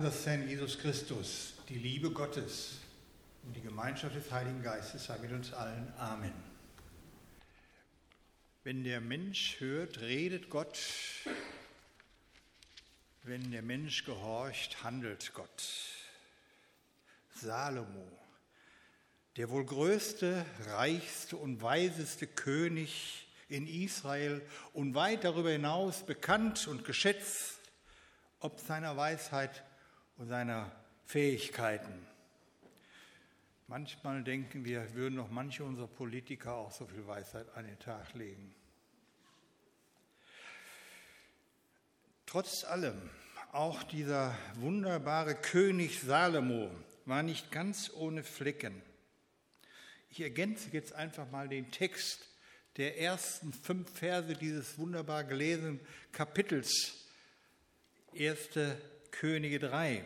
Das Herrn Jesus Christus, die Liebe Gottes und die Gemeinschaft des Heiligen Geistes sei mit uns allen. Amen. Wenn der Mensch hört, redet Gott. Wenn der Mensch gehorcht, handelt Gott. Salomo, der wohl größte, reichste und weiseste König in Israel und weit darüber hinaus bekannt und geschätzt, ob seiner Weisheit und seiner Fähigkeiten. Manchmal denken wir, würden noch manche unserer Politiker auch so viel Weisheit an den Tag legen. Trotz allem, auch dieser wunderbare König Salomo war nicht ganz ohne Flecken. Ich ergänze jetzt einfach mal den Text der ersten fünf Verse dieses wunderbar gelesenen Kapitels, erste Könige 3.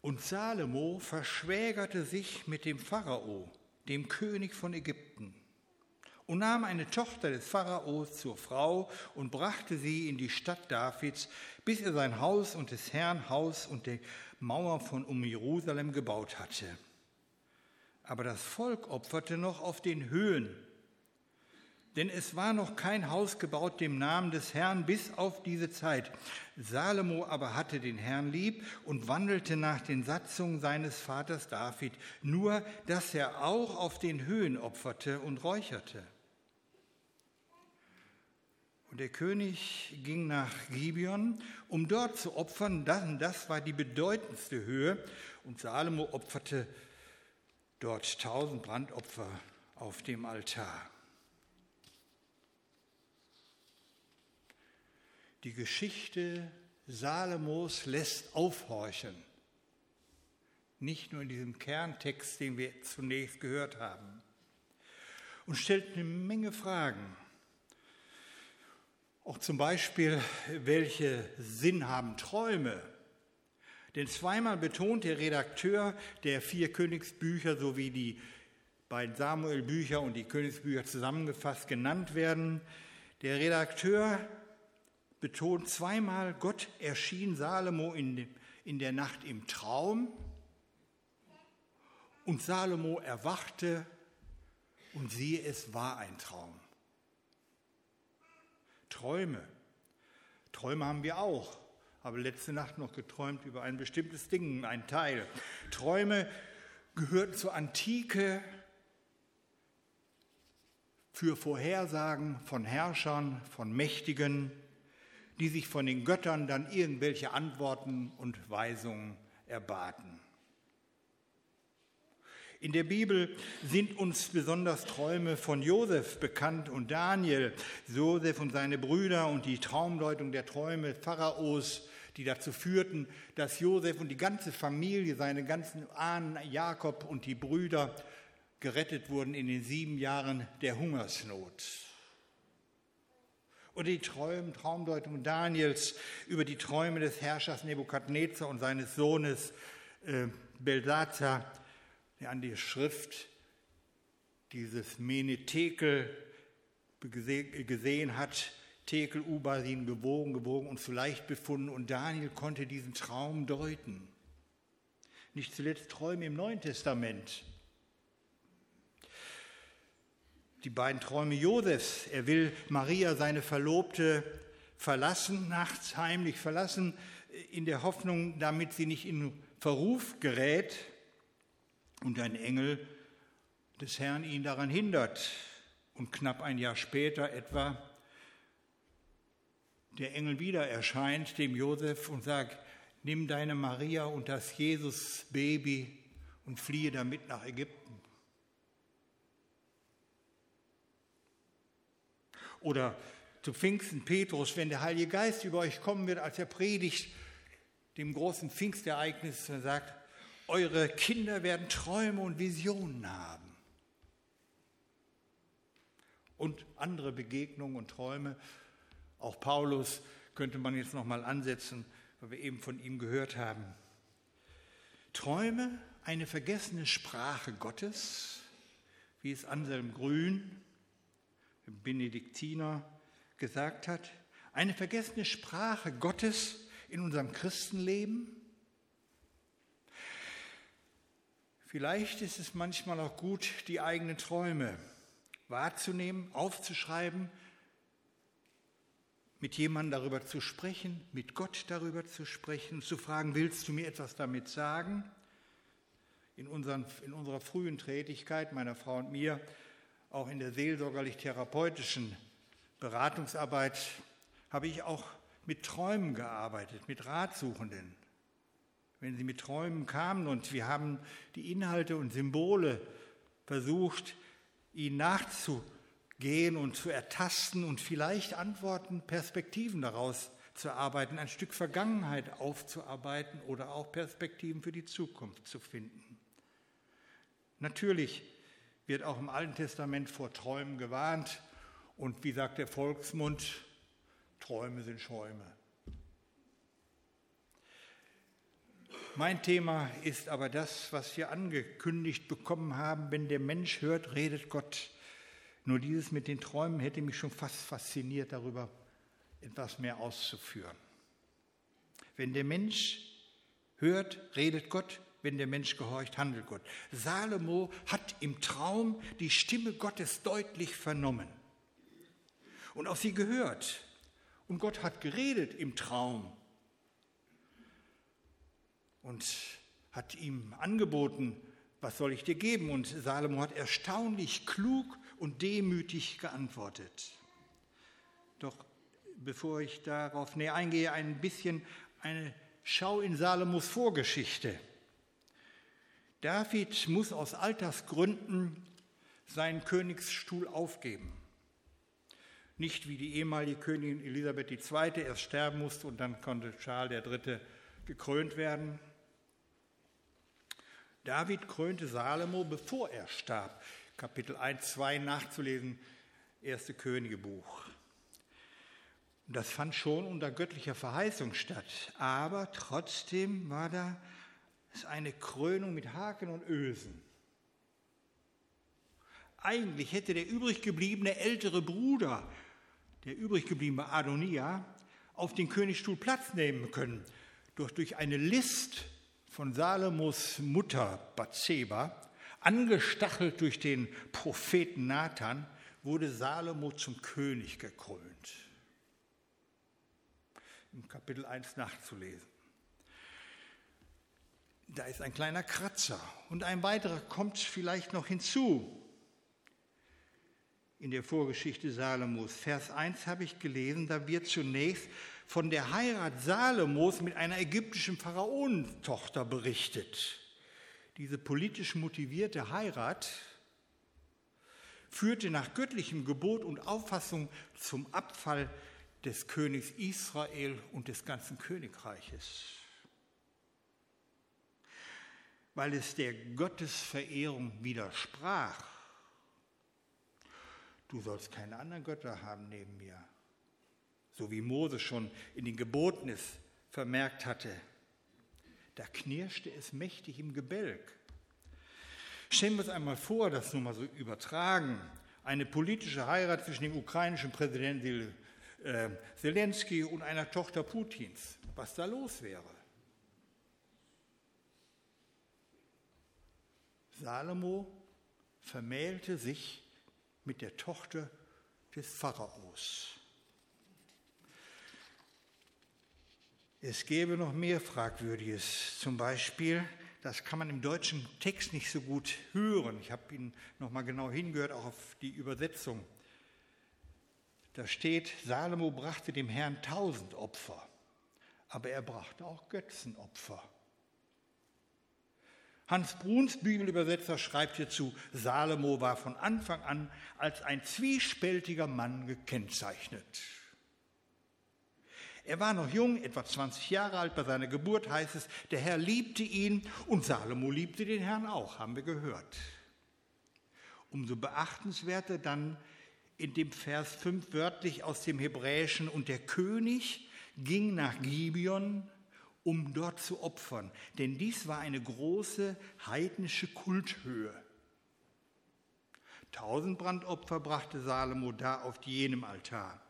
Und Salomo verschwägerte sich mit dem Pharao, dem König von Ägypten, und nahm eine Tochter des Pharaos zur Frau und brachte sie in die Stadt Davids, bis er sein Haus und des Herrn Haus und die Mauer von um Jerusalem gebaut hatte. Aber das Volk opferte noch auf den Höhen denn es war noch kein Haus gebaut dem Namen des Herrn bis auf diese Zeit. Salomo aber hatte den Herrn lieb und wandelte nach den Satzungen seines Vaters David, nur dass er auch auf den Höhen opferte und räucherte. Und der König ging nach Gibeon, um dort zu opfern. Das, das war die bedeutendste Höhe. Und Salomo opferte dort tausend Brandopfer auf dem Altar. Die Geschichte Salomos lässt aufhorchen. Nicht nur in diesem Kerntext, den wir zunächst gehört haben. Und stellt eine Menge Fragen. Auch zum Beispiel, welche Sinn haben Träume? Denn zweimal betont der Redakteur der vier Königsbücher sowie die beiden Samuel-Bücher und die Königsbücher zusammengefasst genannt werden, der Redakteur betont zweimal, Gott erschien Salomo in, in der Nacht im Traum und Salomo erwachte und siehe, es war ein Traum. Träume. Träume haben wir auch. Habe letzte Nacht noch geträumt über ein bestimmtes Ding, ein Teil. Träume gehörten zur Antike für Vorhersagen von Herrschern, von Mächtigen, die sich von den Göttern dann irgendwelche Antworten und Weisungen erbaten. In der Bibel sind uns besonders Träume von Josef bekannt und Daniel, Josef und seine Brüder und die Traumdeutung der Träume Pharaos, die dazu führten, dass Josef und die ganze Familie, seine ganzen Ahnen, Jakob und die Brüder gerettet wurden in den sieben Jahren der Hungersnot. Oder die Träum, Traumdeutung Daniels über die Träume des Herrschers Nebukadnezar und seines Sohnes äh, Belsazar, der an die Schrift dieses Menetekel gesehen hat, Tekel, Ubasin gewogen, gewogen und zu leicht befunden. Und Daniel konnte diesen Traum deuten. Nicht zuletzt Träume im Neuen Testament die beiden Träume Josefs. Er will Maria, seine Verlobte, verlassen, nachts heimlich verlassen, in der Hoffnung, damit sie nicht in Verruf gerät und ein Engel des Herrn ihn daran hindert. Und knapp ein Jahr später etwa der Engel wieder erscheint dem Josef und sagt, nimm deine Maria und das Jesus-Baby und fliehe damit nach Ägypten. Oder zu Pfingsten Petrus, wenn der Heilige Geist über euch kommen wird, als er predigt, dem großen Pfingstereignis, und sagt, eure Kinder werden Träume und Visionen haben. Und andere Begegnungen und Träume. Auch Paulus könnte man jetzt noch mal ansetzen, weil wir eben von ihm gehört haben. Träume, eine vergessene Sprache Gottes, wie es Anselm Grün Benediktiner gesagt hat, eine vergessene Sprache Gottes in unserem Christenleben? Vielleicht ist es manchmal auch gut, die eigenen Träume wahrzunehmen, aufzuschreiben, mit jemandem darüber zu sprechen, mit Gott darüber zu sprechen, zu fragen, willst du mir etwas damit sagen? In, unseren, in unserer frühen Tätigkeit, meiner Frau und mir, auch in der seelsorgerlich-therapeutischen Beratungsarbeit, habe ich auch mit Träumen gearbeitet, mit Ratsuchenden. Wenn sie mit Träumen kamen und wir haben die Inhalte und Symbole versucht, ihnen nachzugehen und zu ertasten und vielleicht Antworten, Perspektiven daraus zu erarbeiten, ein Stück Vergangenheit aufzuarbeiten oder auch Perspektiven für die Zukunft zu finden. Natürlich wird auch im Alten Testament vor Träumen gewarnt und wie sagt der Volksmund, Träume sind Schäume. Mein Thema ist aber das, was wir angekündigt bekommen haben, wenn der Mensch hört, redet Gott. Nur dieses mit den Träumen hätte mich schon fast fasziniert, darüber etwas mehr auszuführen. Wenn der Mensch hört, redet Gott, wenn der Mensch gehorcht, handelt Gott. Salomo hat im Traum die Stimme Gottes deutlich vernommen und auf sie gehört. Und Gott hat geredet im Traum und hat ihm angeboten, was soll ich dir geben? Und Salomo hat erstaunlich klug und demütig geantwortet. Doch bevor ich darauf näher eingehe, ein bisschen eine Schau in Salomos Vorgeschichte. David muss aus Altersgründen seinen Königsstuhl aufgeben. Nicht wie die ehemalige Königin Elisabeth II. erst sterben musste und dann konnte Charles III. gekrönt werden. David krönte Salomo, bevor er starb. Kapitel 1, 2 nachzulesen, erste Königebuch. Das fand schon unter göttlicher Verheißung statt. Aber trotzdem war da eine Krönung mit Haken und Ösen. Eigentlich hätte der übrig gebliebene ältere Bruder der übrig gebliebene Adonia, auf den Königsstuhl Platz nehmen können. Doch durch eine List von Salomos Mutter Bathseba, angestachelt durch den Propheten Nathan, wurde Salomo zum König gekrönt. Im Kapitel 1 nachzulesen. Da ist ein kleiner Kratzer und ein weiterer kommt vielleicht noch hinzu in der Vorgeschichte Salomos. Vers 1 habe ich gelesen, da wird zunächst von der Heirat Salomos mit einer ägyptischen Pharaonentochter berichtet. Diese politisch motivierte Heirat führte nach göttlichem Gebot und Auffassung zum Abfall des Königs Israel und des ganzen Königreiches. Weil es der Gottesverehrung widersprach, du sollst keine anderen Götter haben neben mir. So wie Mose schon in den Geboten es vermerkt hatte. Da knirschte es mächtig im Gebälk. Stellen wir uns einmal vor, das nur mal so übertragen, eine politische Heirat zwischen dem ukrainischen Präsidenten äh, Zelensky und einer Tochter Putins, was da los wäre. Salomo vermählte sich mit der Tochter des Pharaos. Es gäbe noch mehr Fragwürdiges, zum Beispiel, das kann man im deutschen Text nicht so gut hören. Ich habe ihn noch mal genau hingehört, auch auf die Übersetzung. Da steht, Salomo brachte dem Herrn tausend Opfer, aber er brachte auch Götzenopfer. Hans Bruns Bibelübersetzer schreibt hierzu, Salomo war von Anfang an als ein zwiespältiger Mann gekennzeichnet. Er war noch jung, etwa 20 Jahre alt, bei seiner Geburt heißt es, der Herr liebte ihn und Salomo liebte den Herrn auch, haben wir gehört. Umso beachtenswerter dann in dem Vers 5 wörtlich aus dem Hebräischen, und der König ging nach Gibeon um dort zu opfern. Denn dies war eine große heidnische Kulthöhe. Tausend Brandopfer brachte Salomo da auf jenem Altar.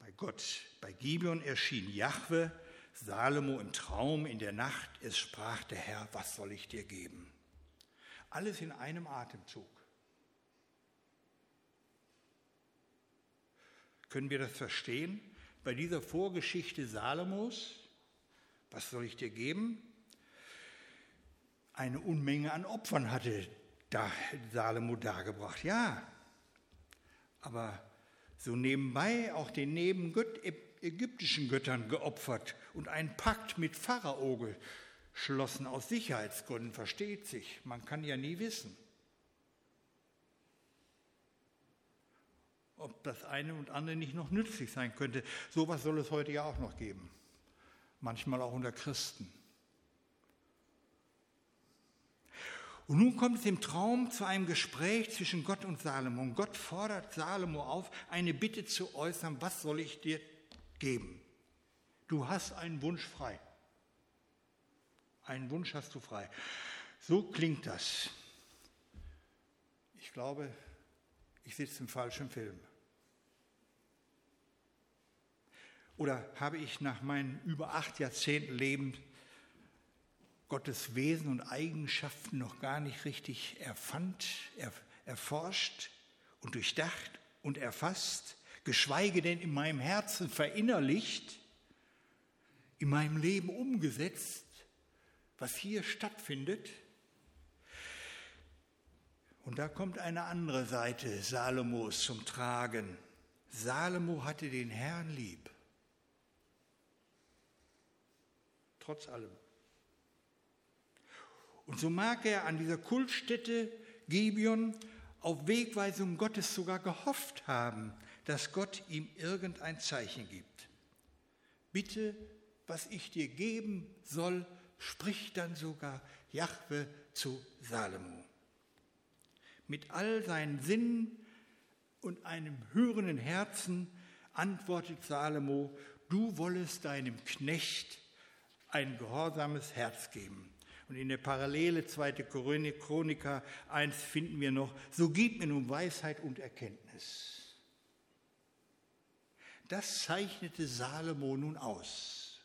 Bei Gott, bei Gibeon erschien Jahwe, Salomo im Traum in der Nacht, es sprach der Herr, was soll ich dir geben? Alles in einem Atemzug. Können wir das verstehen? Bei dieser Vorgeschichte Salomos, was soll ich dir geben? Eine Unmenge an Opfern hatte da Salomo dargebracht. Ja, aber so nebenbei auch den neben ägyptischen Göttern geopfert und einen Pakt mit Pharao geschlossen aus Sicherheitsgründen, versteht sich. Man kann ja nie wissen, ob das eine und andere nicht noch nützlich sein könnte. So etwas soll es heute ja auch noch geben, manchmal auch unter Christen. Und nun kommt es im Traum zu einem Gespräch zwischen Gott und Salomo. Und Gott fordert Salomo auf, eine Bitte zu äußern, was soll ich dir geben? Du hast einen Wunsch frei. Einen Wunsch hast du frei. So klingt das. Ich glaube, ich sitze im falschen Film. Oder habe ich nach meinen über acht Jahrzehnten Leben Gottes Wesen und Eigenschaften noch gar nicht richtig erfand, erforscht und durchdacht und erfasst, geschweige denn in meinem Herzen verinnerlicht, in meinem Leben umgesetzt, was hier stattfindet. Und da kommt eine andere Seite Salomos zum Tragen. Salomo hatte den Herrn lieb. Trotz allem. Und so mag er an dieser Kultstätte Gibeon auf Wegweisung Gottes sogar gehofft haben, dass Gott ihm irgendein Zeichen gibt. Bitte, was ich dir geben soll, spricht dann sogar Jahwe zu Salomo. Mit all seinen Sinnen und einem hörenden Herzen antwortet Salomo, du wollest deinem Knecht ein gehorsames Herz geben. Und in der Parallele 2. Chroniker 1 finden wir noch, so gib mir nun Weisheit und Erkenntnis. Das zeichnete Salomo nun aus.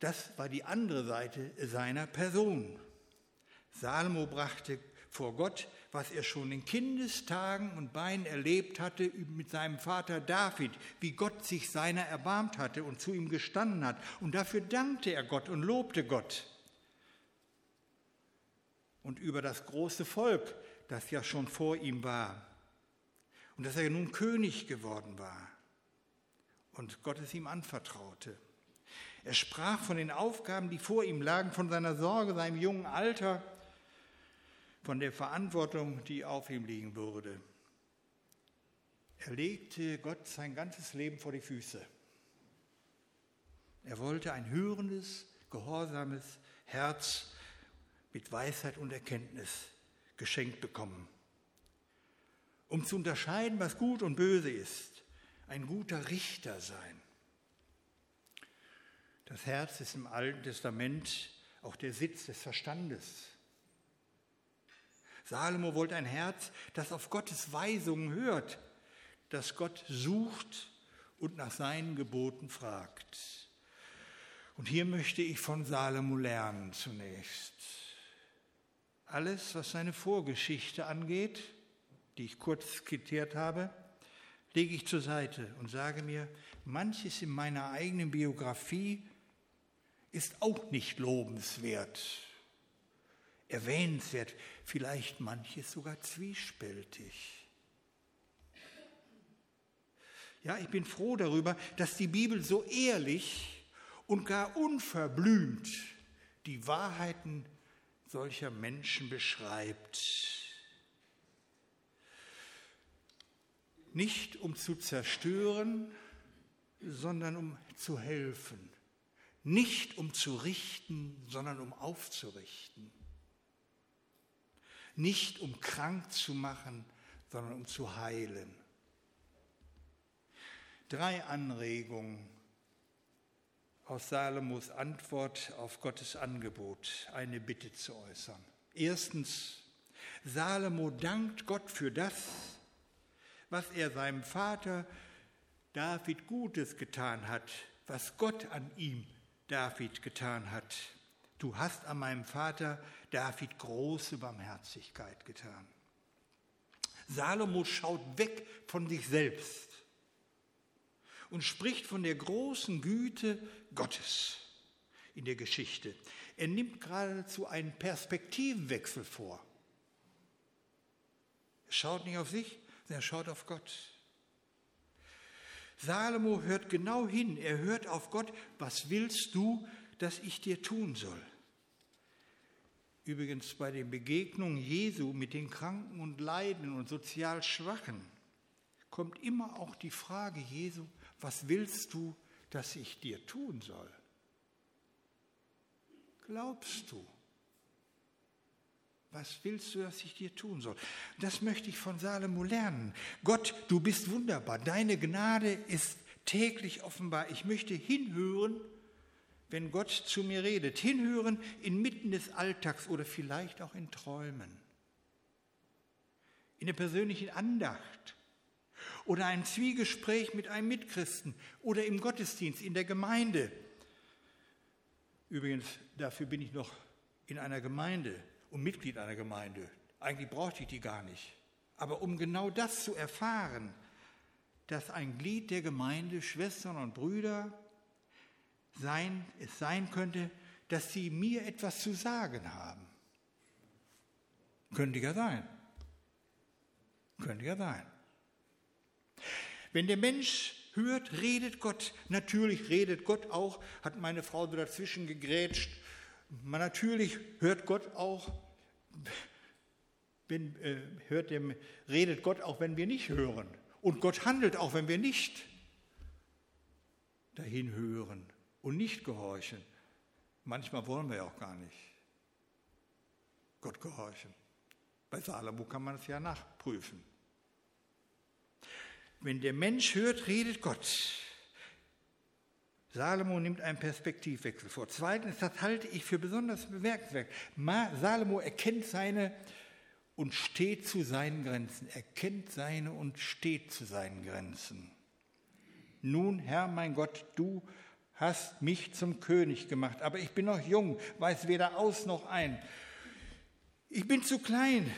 Das war die andere Seite seiner Person. Salomo brachte vor Gott was er schon in Kindestagen und Beinen erlebt hatte mit seinem Vater David, wie Gott sich seiner erbarmt hatte und zu ihm gestanden hat. Und dafür dankte er Gott und lobte Gott. Und über das große Volk, das ja schon vor ihm war. Und dass er nun König geworden war und Gott es ihm anvertraute. Er sprach von den Aufgaben, die vor ihm lagen, von seiner Sorge, seinem jungen Alter von der Verantwortung, die auf ihm liegen würde. Er legte Gott sein ganzes Leben vor die Füße. Er wollte ein hörendes, gehorsames Herz mit Weisheit und Erkenntnis geschenkt bekommen, um zu unterscheiden, was gut und böse ist, ein guter Richter sein. Das Herz ist im Alten Testament auch der Sitz des Verstandes. Salomo wollte ein Herz, das auf Gottes Weisungen hört, das Gott sucht und nach seinen Geboten fragt. Und hier möchte ich von Salomo lernen zunächst. Alles, was seine Vorgeschichte angeht, die ich kurz skizziert habe, lege ich zur Seite und sage mir, manches in meiner eigenen Biografie ist auch nicht lobenswert erwähnenswert, vielleicht manches sogar zwiespältig. Ja, ich bin froh darüber, dass die Bibel so ehrlich und gar unverblümt die Wahrheiten solcher Menschen beschreibt. Nicht um zu zerstören, sondern um zu helfen. Nicht um zu richten, sondern um aufzurichten nicht um krank zu machen, sondern um zu heilen. Drei Anregungen aus Salomos Antwort auf Gottes Angebot, eine Bitte zu äußern. Erstens, Salomo dankt Gott für das, was er seinem Vater David Gutes getan hat, was Gott an ihm, David, getan hat. Du hast an meinem Vater David große Barmherzigkeit getan. Salomo schaut weg von sich selbst und spricht von der großen Güte Gottes in der Geschichte. Er nimmt geradezu einen Perspektivwechsel vor. Er schaut nicht auf sich, sondern er schaut auf Gott. Salomo hört genau hin, er hört auf Gott, was willst du, dass ich dir tun soll? Übrigens bei den Begegnungen Jesu mit den Kranken und Leiden und sozial Schwachen kommt immer auch die Frage Jesu, was willst du, dass ich dir tun soll? Glaubst du? Was willst du, dass ich dir tun soll? Das möchte ich von Salomo lernen. Gott, du bist wunderbar. Deine Gnade ist täglich offenbar. Ich möchte hinhören wenn Gott zu mir redet, hinhören inmitten des Alltags oder vielleicht auch in Träumen, in der persönlichen Andacht oder ein Zwiegespräch mit einem Mitchristen oder im Gottesdienst, in der Gemeinde. Übrigens, dafür bin ich noch in einer Gemeinde und Mitglied einer Gemeinde. Eigentlich brauchte ich die gar nicht. Aber um genau das zu erfahren, dass ein Glied der Gemeinde, Schwestern und Brüder, sein, es sein könnte, dass sie mir etwas zu sagen haben. Könnte ja sein. Könnte ja sein. Wenn der Mensch hört, redet Gott. Natürlich redet Gott auch, hat meine Frau so dazwischen gegrätscht. Natürlich hört Gott auch, wenn, äh, hört dem, redet Gott auch, wenn wir nicht hören. Und Gott handelt auch, wenn wir nicht dahin hören und nicht gehorchen. Manchmal wollen wir ja auch gar nicht Gott gehorchen. Bei Salomo kann man es ja nachprüfen. Wenn der Mensch hört, redet Gott. Salomo nimmt einen Perspektivwechsel vor. Zweitens, das halte ich für besonders bemerkenswert. Salomo erkennt seine und steht zu seinen Grenzen. Er kennt seine und steht zu seinen Grenzen. Nun, Herr mein Gott, du hast mich zum König gemacht, aber ich bin noch jung, weiß weder aus noch ein. Ich bin zu klein.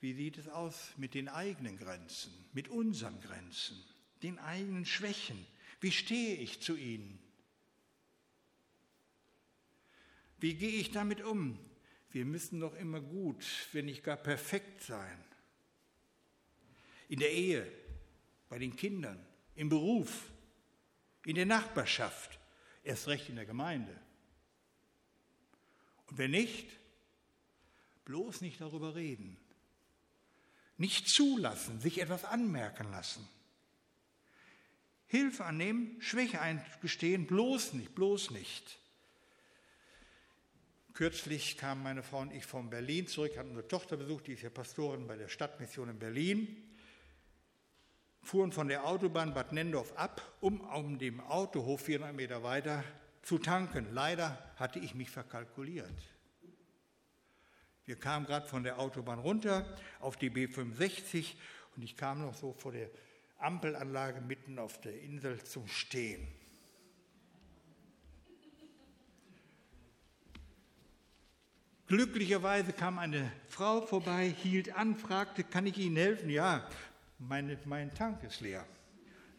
Wie sieht es aus mit den eigenen Grenzen, mit unseren Grenzen, den eigenen Schwächen? Wie stehe ich zu ihnen? Wie gehe ich damit um? Wir müssen doch immer gut, wenn nicht gar perfekt sein. In der Ehe, bei den Kindern, im Beruf, in der Nachbarschaft, erst recht in der Gemeinde. Und wenn nicht, bloß nicht darüber reden. Nicht zulassen, sich etwas anmerken lassen. Hilfe annehmen, Schwäche eingestehen, bloß nicht, bloß nicht. Kürzlich kamen meine Frau und ich von Berlin zurück, hatten unsere Tochter besucht, die ist ja Pastorin bei der Stadtmission in Berlin fuhren von der Autobahn Bad Nendorf ab, um um dem Autohof 400 Meter weiter zu tanken. Leider hatte ich mich verkalkuliert. Wir kamen gerade von der Autobahn runter auf die B65 und ich kam noch so vor der Ampelanlage mitten auf der Insel zum Stehen. Glücklicherweise kam eine Frau vorbei, hielt an, fragte, kann ich Ihnen helfen? Ja, meine, mein Tank ist leer.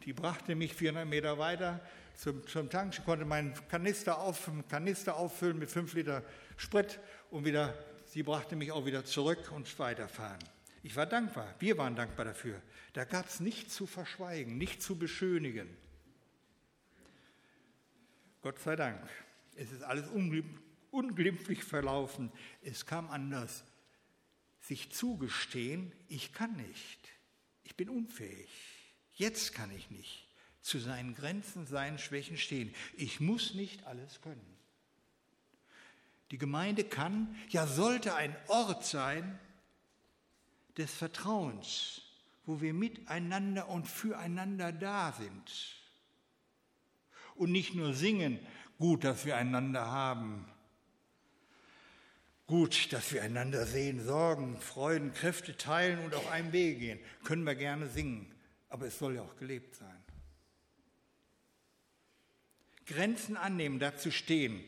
Die brachte mich 400 Meter weiter zum, zum Tank. Ich konnte meinen Kanister, auf, Kanister auffüllen mit 5 Liter Sprit und wieder, sie brachte mich auch wieder zurück und weiterfahren. Ich war dankbar, wir waren dankbar dafür. Da gab es nichts zu verschweigen, nichts zu beschönigen. Gott sei Dank, es ist alles unglimpflich verlaufen. Es kam anders. Sich zugestehen, ich kann nicht ich bin unfähig. Jetzt kann ich nicht zu seinen Grenzen, seinen Schwächen stehen. Ich muss nicht alles können. Die Gemeinde kann, ja sollte ein Ort sein des Vertrauens, wo wir miteinander und füreinander da sind. Und nicht nur singen, gut, dass wir einander haben. Gut, dass wir einander sehen, Sorgen, Freuden, Kräfte teilen und auf einem Wege gehen. Können wir gerne singen, aber es soll ja auch gelebt sein. Grenzen annehmen, dazu stehen.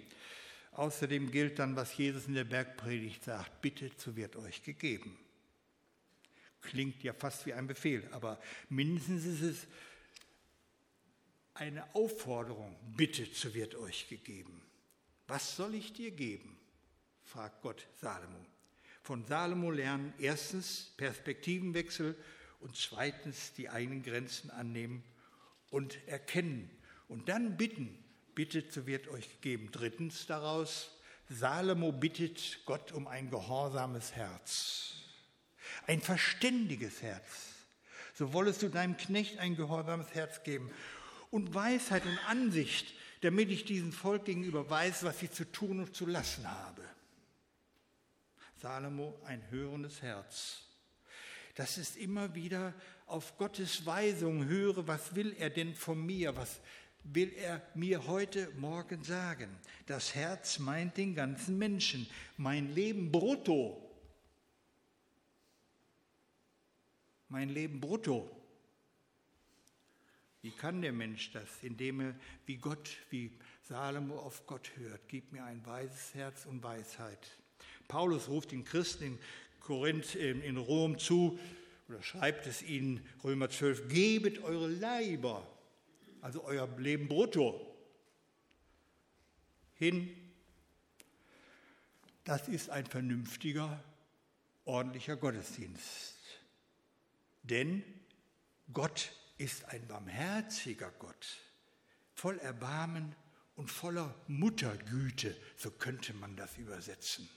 Außerdem gilt dann, was Jesus in der Bergpredigt sagt, bittet, so wird euch gegeben. Klingt ja fast wie ein Befehl, aber mindestens ist es eine Aufforderung, bittet, so wird euch gegeben. Was soll ich dir geben? Fragt Gott Salomo. Von Salomo lernen erstens Perspektivenwechsel und zweitens die eigenen Grenzen annehmen und erkennen und dann bitten, bittet, so wird euch gegeben. Drittens daraus, Salomo bittet Gott um ein gehorsames Herz, ein verständiges Herz. So wollest du deinem Knecht ein gehorsames Herz geben und Weisheit und Ansicht, damit ich diesem Volk gegenüber weiß, was ich zu tun und zu lassen habe. Salomo ein hörendes Herz. Das ist immer wieder auf Gottes Weisung höre, was will er denn von mir, was will er mir heute Morgen sagen. Das Herz meint den ganzen Menschen, mein Leben brutto. Mein Leben brutto. Wie kann der Mensch das? Indem er wie Gott, wie Salomo auf Gott hört. Gib mir ein weises Herz und Weisheit. Paulus ruft den Christen in Korinth, in Rom zu, oder schreibt es ihnen, Römer 12, gebet eure Leiber, also euer Leben brutto, hin. Das ist ein vernünftiger, ordentlicher Gottesdienst. Denn Gott ist ein barmherziger Gott, voll Erbarmen und voller Muttergüte, so könnte man das übersetzen.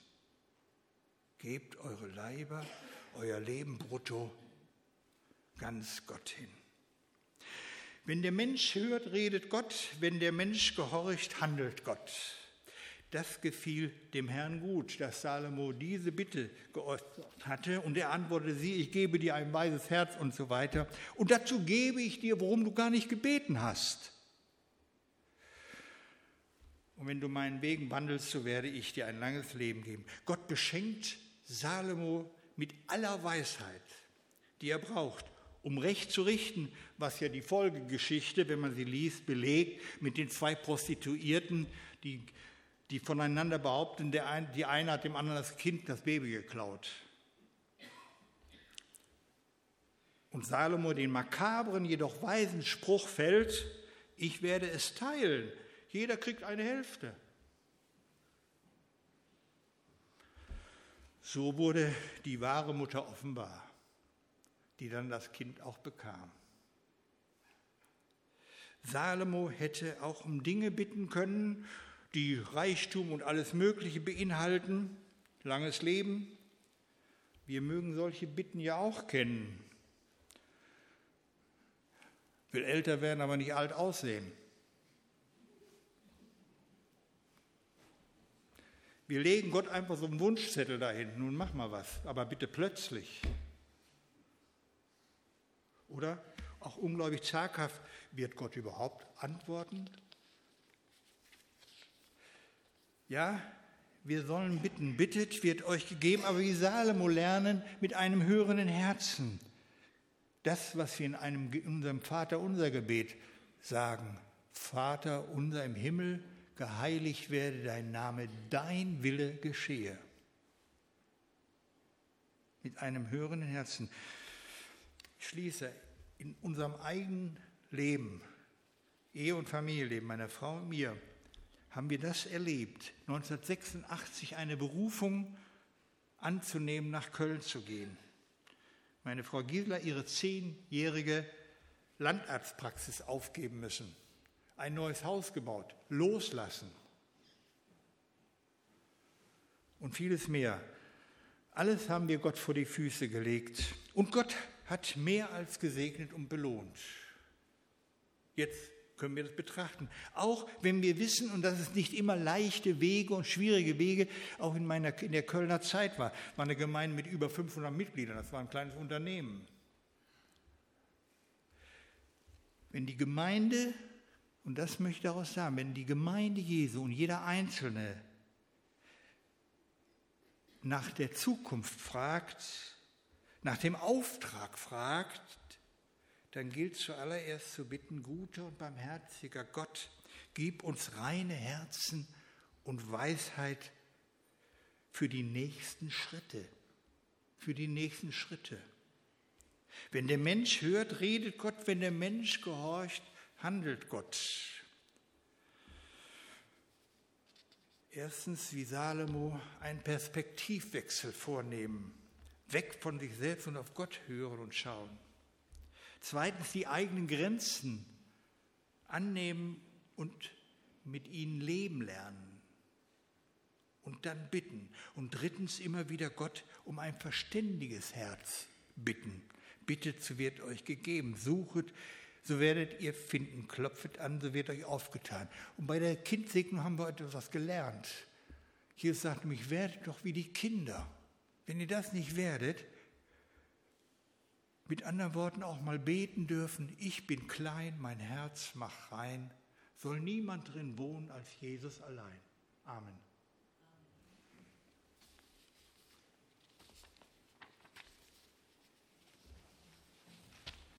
Gebt eure Leiber, euer Leben brutto ganz Gott hin. Wenn der Mensch hört, redet Gott, wenn der Mensch gehorcht, handelt Gott. Das gefiel dem Herrn gut, dass Salomo diese Bitte geäußert hatte und er antwortete sie, ich gebe dir ein weises Herz und so weiter. Und dazu gebe ich dir, worum du gar nicht gebeten hast. Und wenn du meinen Wegen wandelst, so werde ich dir ein langes Leben geben. Gott beschenkt Salomo mit aller Weisheit, die er braucht, um Recht zu richten, was ja die Folgegeschichte, wenn man sie liest, belegt mit den zwei Prostituierten, die die voneinander behaupten, der ein, die eine hat dem anderen das Kind, das Baby geklaut. Und Salomo den makabren, jedoch weisen Spruch fällt, ich werde es teilen. Jeder kriegt eine Hälfte. So wurde die wahre Mutter offenbar, die dann das Kind auch bekam. Salomo hätte auch um Dinge bitten können, die Reichtum und alles Mögliche beinhalten, langes Leben. Wir mögen solche Bitten ja auch kennen. Will älter werden, aber nicht alt aussehen. Wir legen Gott einfach so einen Wunschzettel dahin. Nun mach mal was, aber bitte plötzlich. Oder auch ungläubig zaghaft, wird Gott überhaupt antworten? Ja, wir sollen bitten. Bittet, wird euch gegeben, aber wie Salomo lernen, mit einem hörenden Herzen. Das, was wir in, einem, in unserem Vater unser Gebet sagen. Vater unser im Himmel, geheiligt werde dein Name, dein Wille geschehe. Mit einem hörenden Herzen. Ich schließe in unserem eigenen Leben, Ehe- und Familienleben, meiner Frau und mir, haben wir das erlebt, 1986 eine Berufung anzunehmen, nach Köln zu gehen. Meine Frau Gisela ihre zehnjährige Landarztpraxis aufgeben müssen, ein neues Haus gebaut, loslassen und vieles mehr. Alles haben wir Gott vor die Füße gelegt und Gott hat mehr als gesegnet und belohnt. Jetzt können wir das betrachten. Auch wenn wir wissen, und dass es nicht immer leichte Wege und schwierige Wege auch in, meiner, in der Kölner Zeit war. War eine Gemeinde mit über 500 Mitgliedern, das war ein kleines Unternehmen. Wenn die Gemeinde, und das möchte ich daraus sagen, wenn die Gemeinde Jesu und jeder Einzelne nach der Zukunft fragt, nach dem Auftrag fragt, dann gilt zuallererst zu bitten, guter und barmherziger Gott, gib uns reine Herzen und Weisheit für die nächsten Schritte, für die nächsten Schritte. Wenn der Mensch hört, redet Gott, wenn der Mensch gehorcht, handelt Gott. Erstens, wie Salomo, einen Perspektivwechsel vornehmen, weg von sich selbst und auf Gott hören und schauen. Zweitens, die eigenen Grenzen annehmen und mit ihnen leben lernen. Und dann bitten. Und drittens, immer wieder Gott um ein verständiges Herz bitten. Bittet, so wird euch gegeben. Suchet, so werdet ihr finden. Klopfet an, so wird euch aufgetan. Und bei der Kindsegnung haben wir etwas gelernt. Jesus sagt nämlich, werdet doch wie die Kinder. Wenn ihr das nicht werdet, mit anderen Worten auch mal beten dürfen, ich bin klein, mein Herz mach rein, soll niemand drin wohnen als Jesus allein. Amen.